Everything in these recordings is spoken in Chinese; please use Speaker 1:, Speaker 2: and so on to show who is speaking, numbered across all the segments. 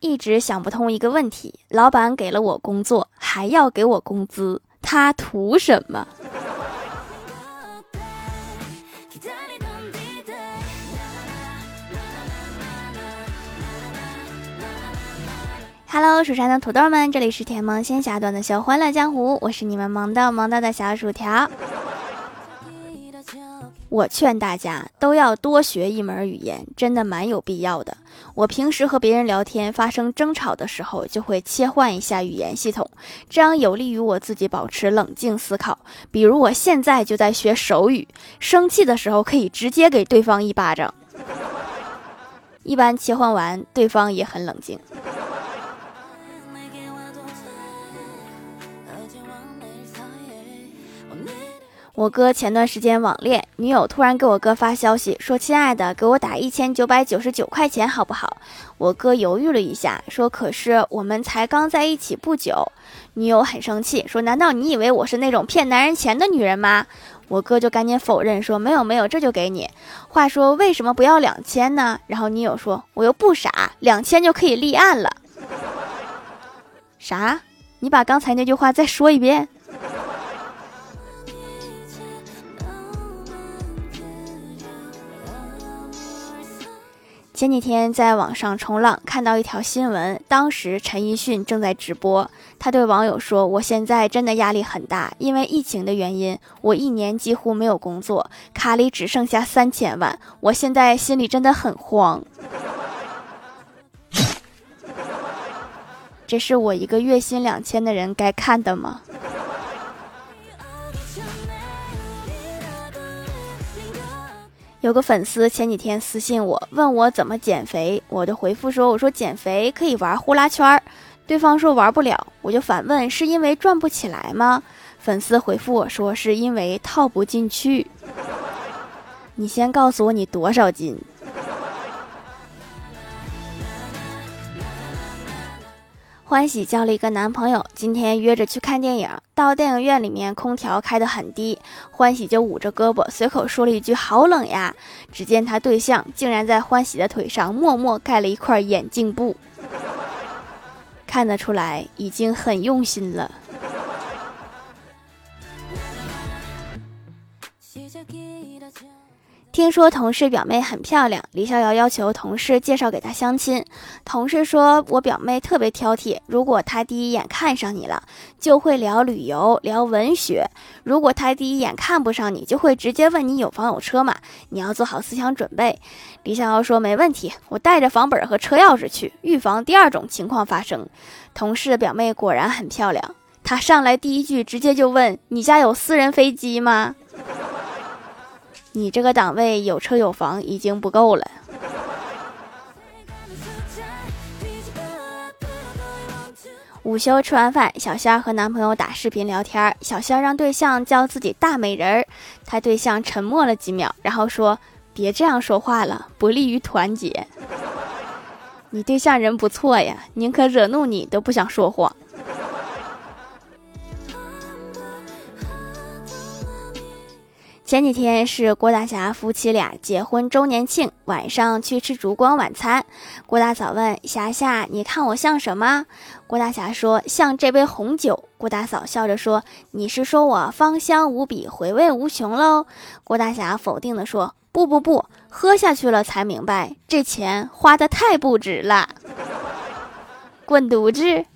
Speaker 1: 一直想不通一个问题：老板给了我工作，还要给我工资，他图什么？Hello，蜀山的土豆们，这里是甜萌仙侠段的小欢乐江湖，我是你们萌到萌到的小薯条。我劝大家都要多学一门语言，真的蛮有必要的。我平时和别人聊天发生争吵的时候，就会切换一下语言系统，这样有利于我自己保持冷静思考。比如我现在就在学手语，生气的时候可以直接给对方一巴掌。一般切换完，对方也很冷静。我哥前段时间网恋，女友突然给我哥发消息说：“亲爱的，给我打一千九百九十九块钱好不好？”我哥犹豫了一下，说：“可是我们才刚在一起不久。”女友很生气，说：“难道你以为我是那种骗男人钱的女人吗？”我哥就赶紧否认说：“没有没有，这就给你。”话说为什么不要两千呢？然后女友说：“我又不傻，两千就可以立案了。”啥？你把刚才那句话再说一遍。前几天在网上冲浪，看到一条新闻。当时陈奕迅正在直播，他对网友说：“我现在真的压力很大，因为疫情的原因，我一年几乎没有工作，卡里只剩下三千万，我现在心里真的很慌。”这是我一个月薪两千的人该看的吗？有个粉丝前几天私信我，问我怎么减肥，我就回复说：“我说减肥可以玩呼啦圈儿。”对方说玩不了，我就反问：“是因为转不起来吗？”粉丝回复我说：“是因为套不进去。”你先告诉我你多少斤？欢喜交了一个男朋友，今天约着去看电影。到电影院里面，空调开得很低，欢喜就捂着胳膊，随口说了一句：“好冷呀！”只见他对象竟然在欢喜的腿上默默盖了一块眼镜布，看得出来已经很用心了。听说同事表妹很漂亮，李逍遥要求同事介绍给她相亲。同事说：“我表妹特别挑剔，如果她第一眼看上你了，就会聊旅游、聊文学；如果她第一眼看不上你，就会直接问你有房有车吗？你要做好思想准备。”李逍遥说：“没问题，我带着房本和车钥匙去，预防第二种情况发生。”同事表妹果然很漂亮，她上来第一句直接就问：“你家有私人飞机吗？”你这个档位有车有房已经不够了。午休吃完饭，小仙儿和男朋友打视频聊天。小仙儿让对象叫自己大美人儿，他对象沉默了几秒，然后说：“别这样说话了，不利于团结。”你对象人不错呀，宁可惹怒你都不想说谎。前几天是郭大侠夫妻俩结婚周年庆，晚上去吃烛光晚餐。郭大嫂问霞霞：“你看我像什么？”郭大侠说：“像这杯红酒。”郭大嫂笑着说：“你是说我芳香无比，回味无穷喽？”郭大侠否定的说：“不不不，喝下去了才明白，这钱花的太不值了。”滚犊子！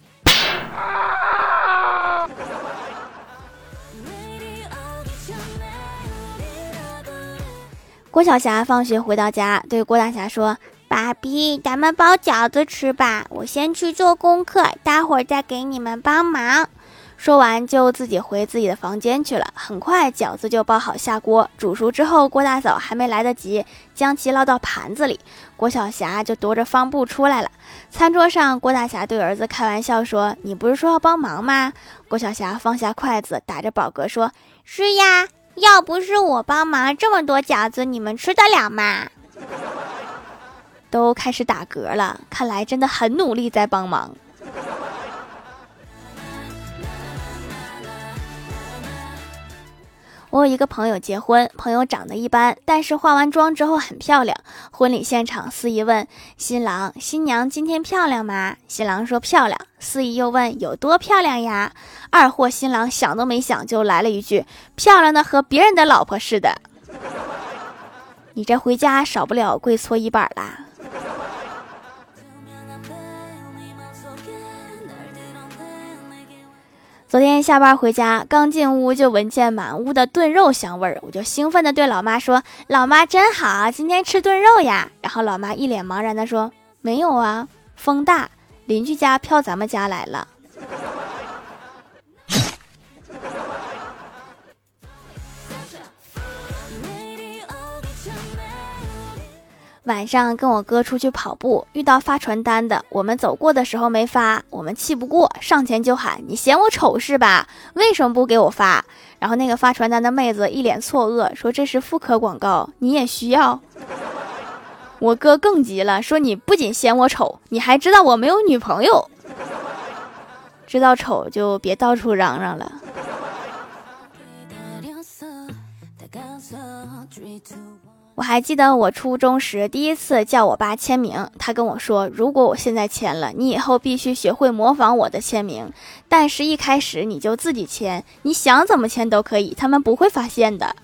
Speaker 1: 郭晓霞放学回到家，对郭大侠说：“爸比，咱们包饺子吃吧，我先去做功课，待会儿再给你们帮忙。”说完就自己回自己的房间去了。很快饺子就包好下锅，煮熟之后，郭大嫂还没来得及将其捞到盘子里，郭晓霞就踱着方步出来了。餐桌上，郭大侠对儿子开玩笑说：“你不是说要帮忙吗？”郭晓霞放下筷子，打着饱嗝说：“是呀。”要不是我帮忙，这么多饺子你们吃得了吗？都开始打嗝了，看来真的很努力在帮忙。我有一个朋友结婚，朋友长得一般，但是化完妆之后很漂亮。婚礼现场，司仪问新郎新娘今天漂亮吗？新郎说漂亮。司仪又问有多漂亮呀？二货新郎想都没想就来了一句漂亮的和别人的老婆似的。你这回家少不了跪搓衣板啦。昨天下班回家，刚进屋就闻见满屋的炖肉香味儿，我就兴奋地对老妈说：“老妈真好，今天吃炖肉呀。”然后老妈一脸茫然地说：“没有啊，风大，邻居家飘咱们家来了。”晚上跟我哥出去跑步，遇到发传单的，我们走过的时候没发，我们气不过，上前就喊：“你嫌我丑是吧？为什么不给我发？”然后那个发传单的妹子一脸错愕，说：“这是妇科广告，你也需要？”我哥更急了，说：“你不仅嫌我丑，你还知道我没有女朋友，知道丑就别到处嚷嚷了。”我还记得我初中时第一次叫我爸签名，他跟我说：“如果我现在签了，你以后必须学会模仿我的签名。但是，一开始你就自己签，你想怎么签都可以，他们不会发现的。”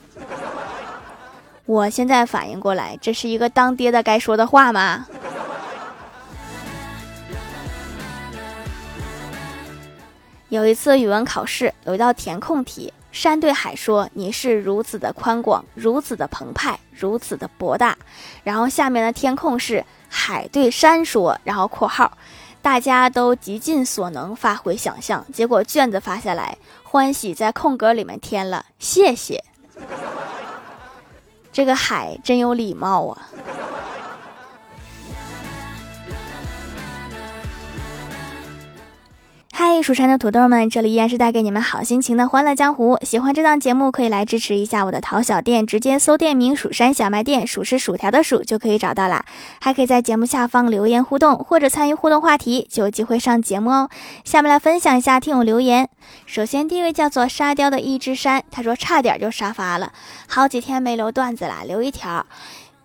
Speaker 1: 我现在反应过来，这是一个当爹的该说的话吗？有一次语文考试，有一道填空题。山对海说：“你是如此的宽广，如此的澎湃，如此的博大。”然后下面的填空是海对山说，然后括号，大家都极尽所能发挥想象。结果卷子发下来，欢喜在空格里面填了谢谢。这个海真有礼貌啊！嗨，蜀山的土豆们，这里依然是带给你们好心情的欢乐江湖。喜欢这档节目，可以来支持一下我的淘小店，直接搜店名“蜀山小卖店”，数是薯条的数就可以找到啦。还可以在节目下方留言互动，或者参与互动话题，就有机会上节目哦。下面来分享一下听友留言。首先，第一位叫做沙雕的一只山，他说差点就沙发了，好几天没留段子了，留一条。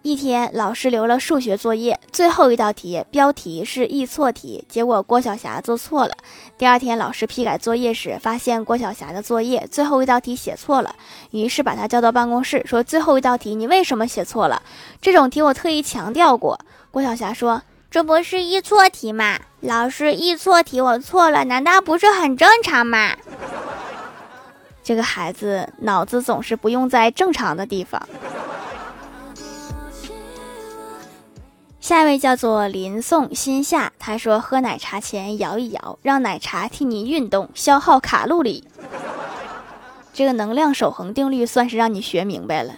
Speaker 1: 一天，老师留了数学作业，最后一道题标题是易错题，结果郭晓霞做错了。第二天，老师批改作业时，发现郭晓霞的作业最后一道题写错了，于是把他叫到办公室，说：“最后一道题你为什么写错了？这种题我特意强调过。”郭晓霞说：“这不是易错题吗？老师，易错题我错了，难道不是很正常吗？”这个孩子脑子总是不用在正常的地方。下一位叫做林颂心夏，他说喝奶茶前摇一摇，让奶茶替你运动，消耗卡路里。这个能量守恒定律算是让你学明白了。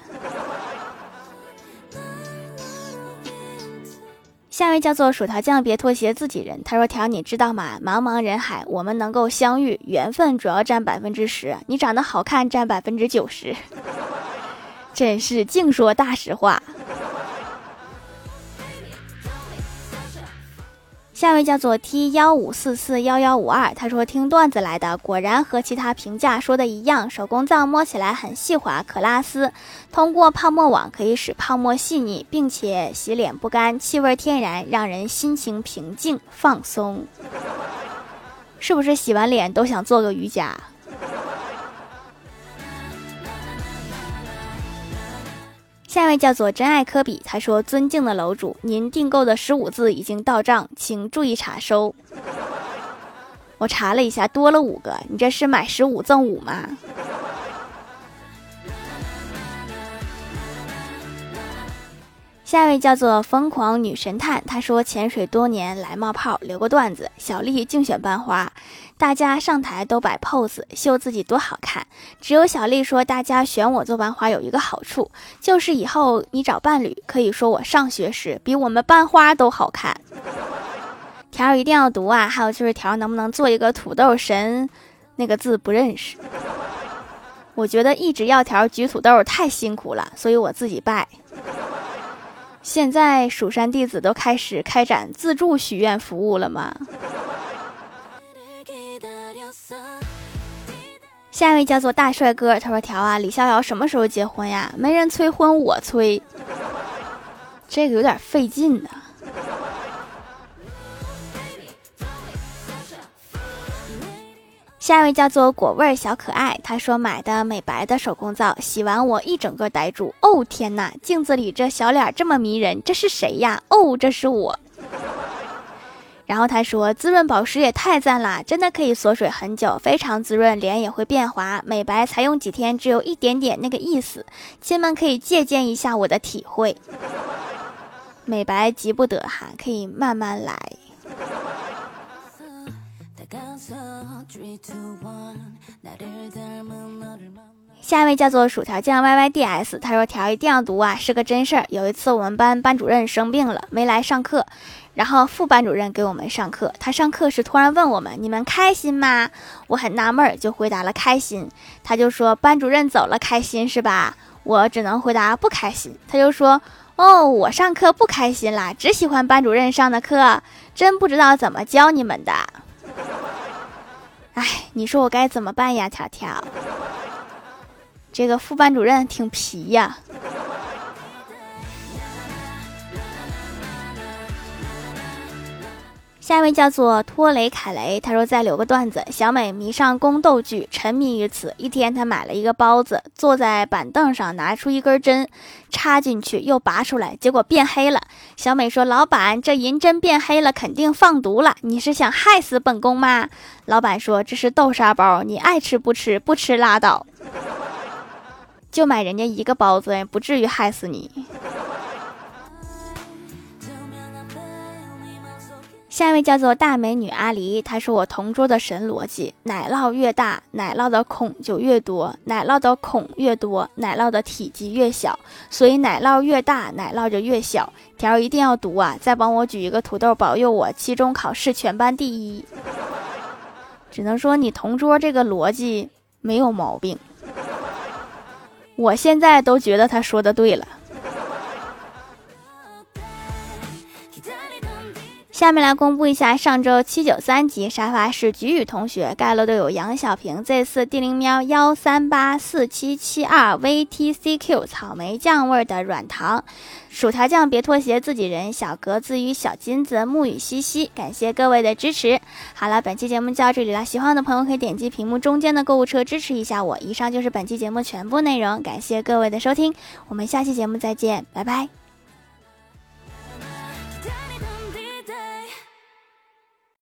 Speaker 1: 下一位叫做薯条酱，别拖鞋，自己人。他说：“条，你知道吗？茫茫人海，我们能够相遇，缘分主要占百分之十，你长得好看占百分之九十。真是净说大实话。”下位叫做 T 幺五四四幺幺五二，他说听段子来的，果然和其他评价说的一样，手工皂摸起来很细滑，可拉丝。通过泡沫网可以使泡沫细腻，并且洗脸不干，气味天然，让人心情平静放松。是不是洗完脸都想做个瑜伽？下一位叫做真爱科比，他说：“尊敬的楼主，您订购的十五字已经到账，请注意查收。”我查了一下，多了五个，你这是买十五赠五吗？下一位叫做疯狂女神探，她说潜水多年来冒泡，留个段子：小丽竞选班花，大家上台都摆 pose 秀自己多好看，只有小丽说大家选我做班花有一个好处，就是以后你找伴侣可以说我上学时比我们班花都好看。条一定要读啊！还有就是条能不能做一个土豆神？那个字不认识。我觉得一直要条举土豆太辛苦了，所以我自己拜。现在蜀山弟子都开始开展自助许愿服务了吗？下一位叫做大帅哥，他说：“条啊，李逍遥什么时候结婚呀？没人催婚，我催，这个有点费劲呢。”下一位叫做果味小可爱，他说买的美白的手工皂，洗完我一整个呆住。哦天哪，镜子里这小脸这么迷人，这是谁呀？哦，这是我。然后他说滋润保湿也太赞啦，真的可以锁水很久，非常滋润，脸也会变滑。美白才用几天，只有一点点那个意思，亲们可以借鉴一下我的体会。美白急不得哈，可以慢慢来。下一位叫做薯条酱 Y Y D S，他说条一定要读啊，是个真事儿。有一次我们班班主任生病了，没来上课，然后副班主任给我们上课。他上课时突然问我们：“你们开心吗？”我很纳闷，就回答了开心。他就说：“班主任走了，开心是吧？”我只能回答不开心。他就说：“哦，我上课不开心啦，只喜欢班主任上的课，真不知道怎么教你们的。”哎，你说我该怎么办呀，条条？这个副班主任挺皮呀。下一位叫做托雷凯雷，他说再留个段子：小美迷上宫斗剧，沉迷于此。一天，她买了一个包子，坐在板凳上，拿出一根针，插进去又拔出来，结果变黑了。小美说：“老板，这银针变黑了，肯定放毒了。你是想害死本宫吗？”老板说：“这是豆沙包，你爱吃不吃，不吃拉倒。就买人家一个包子，不至于害死你。”下一位叫做大美女阿狸，她是我同桌的神逻辑：奶酪越大，奶酪的孔就越多；奶酪的孔越多，奶酪的体积越小。所以奶酪越大，奶酪就越小。条一定要读啊！再帮我举一个土豆，保佑我期中考试全班第一。只能说你同桌这个逻辑没有毛病，我现在都觉得他说的对了。下面来公布一下上周七九三级沙发是菊雨同学盖楼的有杨小平 Z 四 D 零喵幺三八四七七二 VTCQ 草莓酱味的软糖，薯条酱别拖鞋自己人小格子与小金子沐雨淅淅，感谢各位的支持。好了，本期节目就到这里了，喜欢的朋友可以点击屏幕中间的购物车支持一下我。以上就是本期节目全部内容，感谢各位的收听，我们下期节目再见，拜拜。